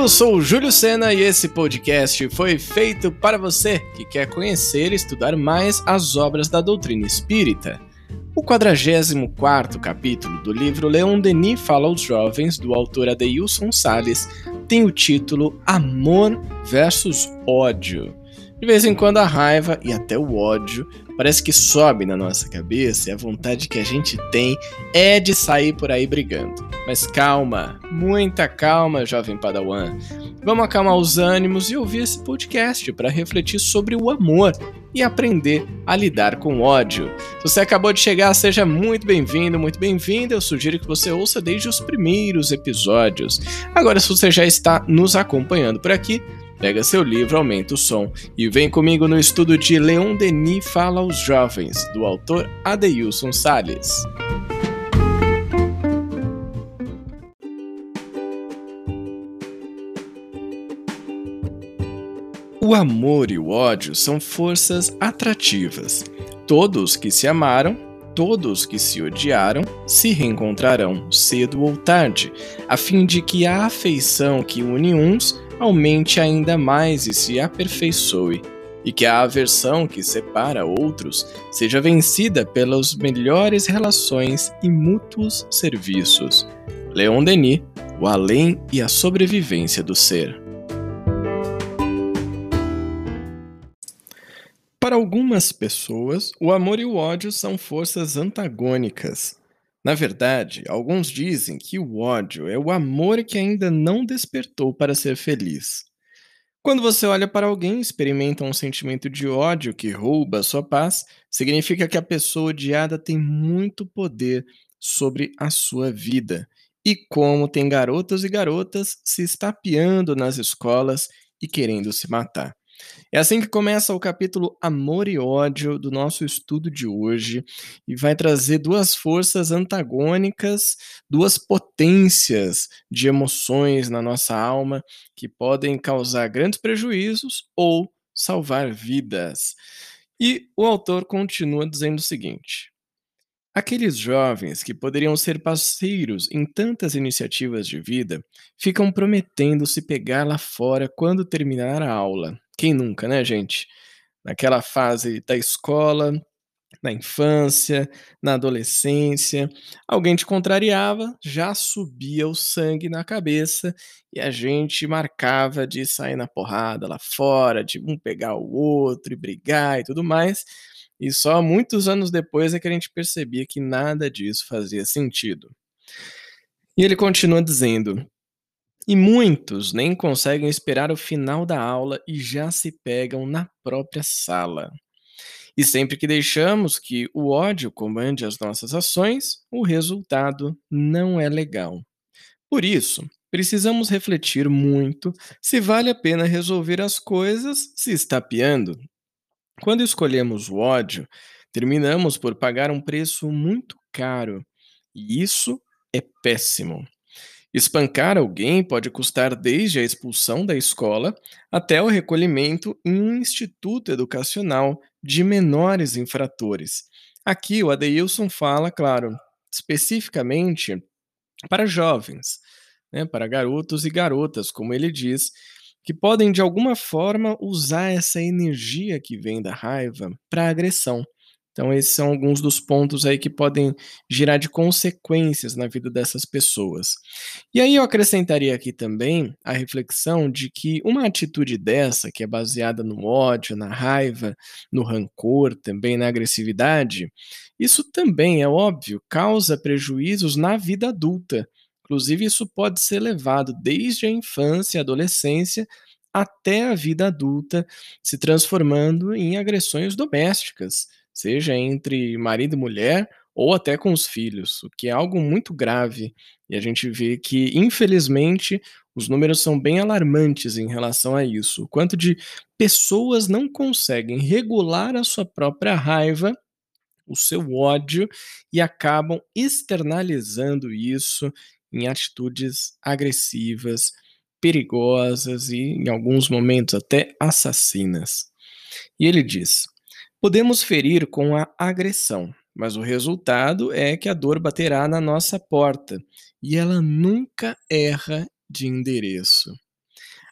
Eu sou o Júlio Sena e esse podcast foi feito para você que quer conhecer e estudar mais as obras da doutrina espírita. O 44 capítulo do livro Leon Denis Fala aos Jovens, do autor Adeilson Salles, tem o título Amor versus Ódio. De vez em quando a raiva e até o ódio parece que sobe na nossa cabeça e a vontade que a gente tem é de sair por aí brigando. Mas calma, muita calma, jovem Padawan. Vamos acalmar os ânimos e ouvir esse podcast para refletir sobre o amor e aprender a lidar com ódio. Se você acabou de chegar, seja muito bem-vindo, muito bem-vinda. Eu sugiro que você ouça desde os primeiros episódios. Agora, se você já está nos acompanhando por aqui, Pega seu livro, aumenta o som e vem comigo no estudo de Leon Denis Fala aos Jovens, do autor Adeilson Salles. O amor e o ódio são forças atrativas. Todos que se amaram, todos que se odiaram, se reencontrarão cedo ou tarde, a fim de que a afeição que une uns aumente ainda mais e se aperfeiçoe, e que a aversão que separa outros seja vencida pelas melhores relações e mútuos serviços. Leon Denis, O Além e a Sobrevivência do Ser. Para algumas pessoas, o amor e o ódio são forças antagônicas, na verdade, alguns dizem que o ódio é o amor que ainda não despertou para ser feliz. Quando você olha para alguém e experimenta um sentimento de ódio que rouba a sua paz, significa que a pessoa odiada tem muito poder sobre a sua vida. E como tem garotos e garotas se estapeando nas escolas e querendo se matar. É assim que começa o capítulo Amor e Ódio do nosso estudo de hoje e vai trazer duas forças antagônicas, duas potências de emoções na nossa alma que podem causar grandes prejuízos ou salvar vidas. E o autor continua dizendo o seguinte: Aqueles jovens que poderiam ser parceiros em tantas iniciativas de vida ficam prometendo se pegar lá fora quando terminar a aula. Quem nunca, né, gente? Naquela fase da escola, na infância, na adolescência, alguém te contrariava, já subia o sangue na cabeça e a gente marcava de sair na porrada lá fora, de um pegar o outro e brigar e tudo mais. E só muitos anos depois é que a gente percebia que nada disso fazia sentido. E ele continua dizendo: e muitos nem conseguem esperar o final da aula e já se pegam na própria sala. E sempre que deixamos que o ódio comande as nossas ações, o resultado não é legal. Por isso, precisamos refletir muito se vale a pena resolver as coisas se estapeando. Quando escolhemos o ódio, terminamos por pagar um preço muito caro, e isso é péssimo. Espancar alguém pode custar desde a expulsão da escola até o recolhimento em um instituto educacional de menores infratores. Aqui o Adeilson fala, claro, especificamente para jovens, né, para garotos e garotas, como ele diz, que podem de alguma forma usar essa energia que vem da raiva para agressão. Então, esses são alguns dos pontos aí que podem girar de consequências na vida dessas pessoas. E aí eu acrescentaria aqui também a reflexão de que uma atitude dessa, que é baseada no ódio, na raiva, no rancor, também na agressividade, isso também é óbvio, causa prejuízos na vida adulta. Inclusive, isso pode ser levado desde a infância e adolescência até a vida adulta, se transformando em agressões domésticas seja entre marido e mulher ou até com os filhos, o que é algo muito grave. E a gente vê que, infelizmente, os números são bem alarmantes em relação a isso. O quanto de pessoas não conseguem regular a sua própria raiva, o seu ódio, e acabam externalizando isso em atitudes agressivas, perigosas e, em alguns momentos, até assassinas. E ele diz: Podemos ferir com a agressão, mas o resultado é que a dor baterá na nossa porta e ela nunca erra de endereço.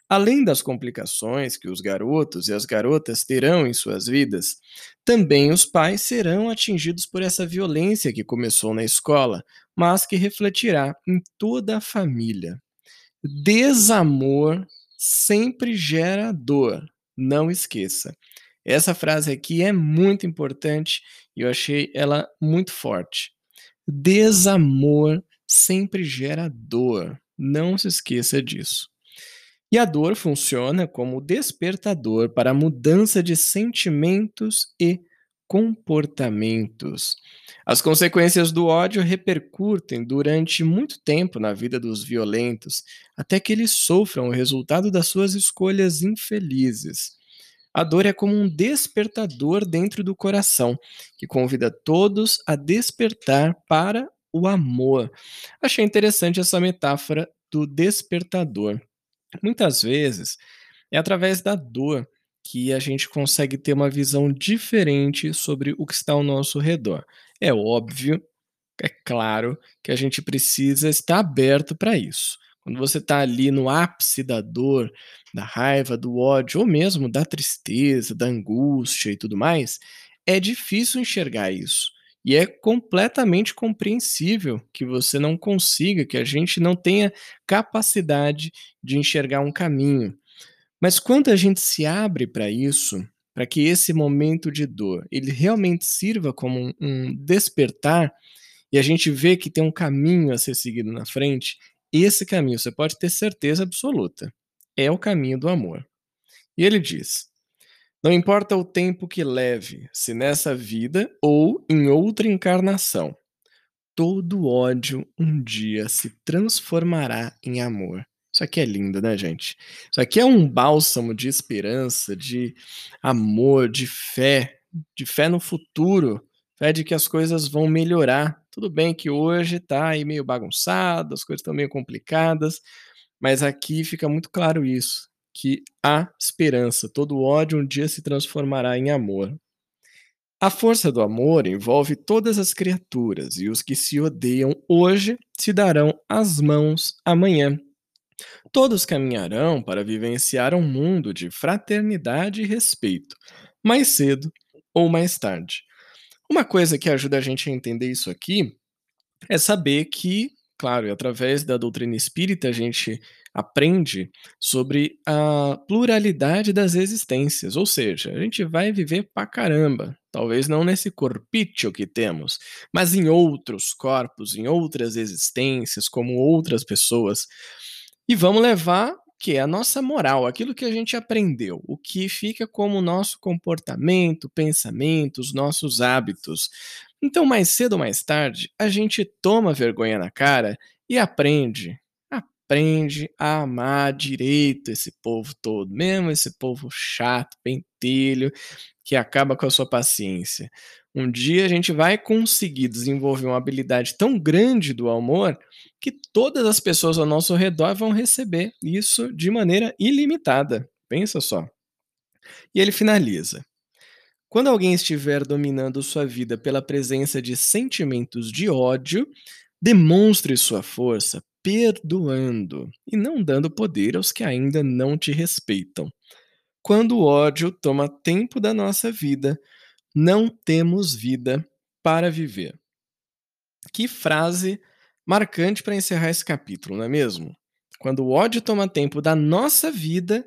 Além das complicações que os garotos e as garotas terão em suas vidas, também os pais serão atingidos por essa violência que começou na escola, mas que refletirá em toda a família. Desamor sempre gera dor, não esqueça. Essa frase aqui é muito importante e eu achei ela muito forte. Desamor sempre gera dor, não se esqueça disso. E a dor funciona como despertador para a mudança de sentimentos e comportamentos. As consequências do ódio repercutem durante muito tempo na vida dos violentos, até que eles sofram o resultado das suas escolhas infelizes. A dor é como um despertador dentro do coração, que convida todos a despertar para o amor. Achei interessante essa metáfora do despertador. Muitas vezes é através da dor que a gente consegue ter uma visão diferente sobre o que está ao nosso redor. É óbvio, é claro, que a gente precisa estar aberto para isso. Quando você está ali no ápice da dor, da raiva, do ódio, ou mesmo da tristeza, da angústia e tudo mais, é difícil enxergar isso. E é completamente compreensível que você não consiga, que a gente não tenha capacidade de enxergar um caminho. Mas quando a gente se abre para isso, para que esse momento de dor ele realmente sirva como um, um despertar e a gente vê que tem um caminho a ser seguido na frente, esse caminho você pode ter certeza absoluta, é o caminho do amor. E ele diz: não importa o tempo que leve, se nessa vida ou em outra encarnação, todo ódio um dia se transformará em amor. Isso aqui é lindo, né, gente? Isso aqui é um bálsamo de esperança, de amor, de fé, de fé no futuro, fé de que as coisas vão melhorar. Tudo bem que hoje tá aí meio bagunçado, as coisas estão meio complicadas, mas aqui fica muito claro isso que há esperança, todo ódio um dia se transformará em amor. A força do amor envolve todas as criaturas, e os que se odeiam hoje se darão as mãos amanhã. Todos caminharão para vivenciar um mundo de fraternidade e respeito, mais cedo ou mais tarde. Uma coisa que ajuda a gente a entender isso aqui é saber que, claro, através da doutrina espírita a gente aprende sobre a pluralidade das existências, ou seja, a gente vai viver pra caramba, talvez não nesse corpício que temos, mas em outros corpos, em outras existências, como outras pessoas. E vamos levar que é a nossa moral, aquilo que a gente aprendeu, o que fica como nosso comportamento, pensamento, os nossos hábitos. Então, mais cedo ou mais tarde, a gente toma vergonha na cara e aprende aprende a amar direito esse povo todo, mesmo esse povo chato, pentelho, que acaba com a sua paciência. Um dia a gente vai conseguir desenvolver uma habilidade tão grande do amor que todas as pessoas ao nosso redor vão receber isso de maneira ilimitada. Pensa só. E ele finaliza. Quando alguém estiver dominando sua vida pela presença de sentimentos de ódio, demonstre sua força perdoando e não dando poder aos que ainda não te respeitam. Quando o ódio toma tempo da nossa vida, não temos vida para viver. Que frase marcante para encerrar esse capítulo, não é mesmo? Quando o ódio toma tempo da nossa vida,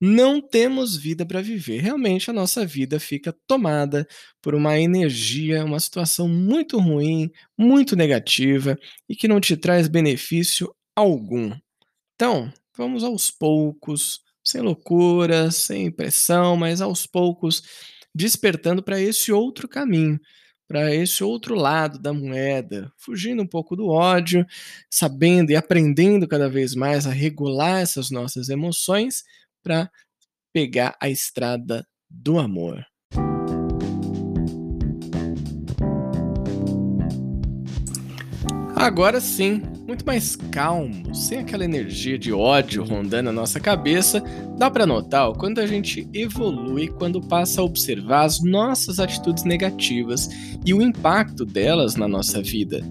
não temos vida para viver. Realmente a nossa vida fica tomada por uma energia, uma situação muito ruim, muito negativa e que não te traz benefício algum. Então, vamos aos poucos, sem loucura, sem pressão, mas aos poucos despertando para esse outro caminho, para esse outro lado da moeda, fugindo um pouco do ódio, sabendo e aprendendo cada vez mais a regular essas nossas emoções para pegar a estrada do amor. Agora sim, muito mais calmo, sem aquela energia de ódio rondando a nossa cabeça, dá para notar quando a gente evolui quando passa a observar as nossas atitudes negativas e o impacto delas na nossa vida.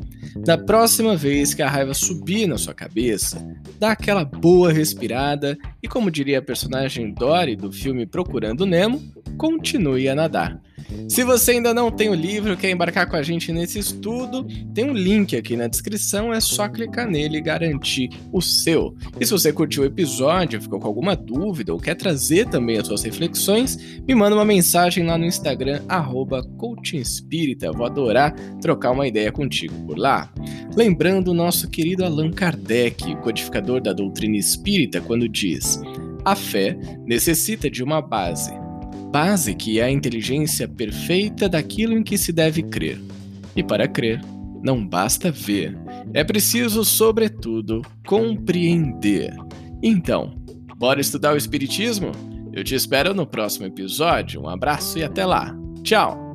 Da próxima vez que a raiva subir na sua cabeça, dá aquela boa respirada e, como diria a personagem Dory do filme Procurando Nemo, continue a nadar. Se você ainda não tem o livro, quer embarcar com a gente nesse estudo, tem um link aqui na descrição, é só clicar nele e garantir o seu. E se você curtiu o episódio, ficou com alguma dúvida ou quer trazer também as suas reflexões, me manda uma mensagem lá no Instagram, arroba Vou adorar trocar uma ideia contigo por lá. Lembrando o nosso querido Allan Kardec, codificador da doutrina espírita, quando diz: a fé necessita de uma base base que é a inteligência perfeita daquilo em que se deve crer. E para crer, não basta ver, é preciso, sobretudo, compreender. Então, bora estudar o Espiritismo? Eu te espero no próximo episódio. Um abraço e até lá. Tchau!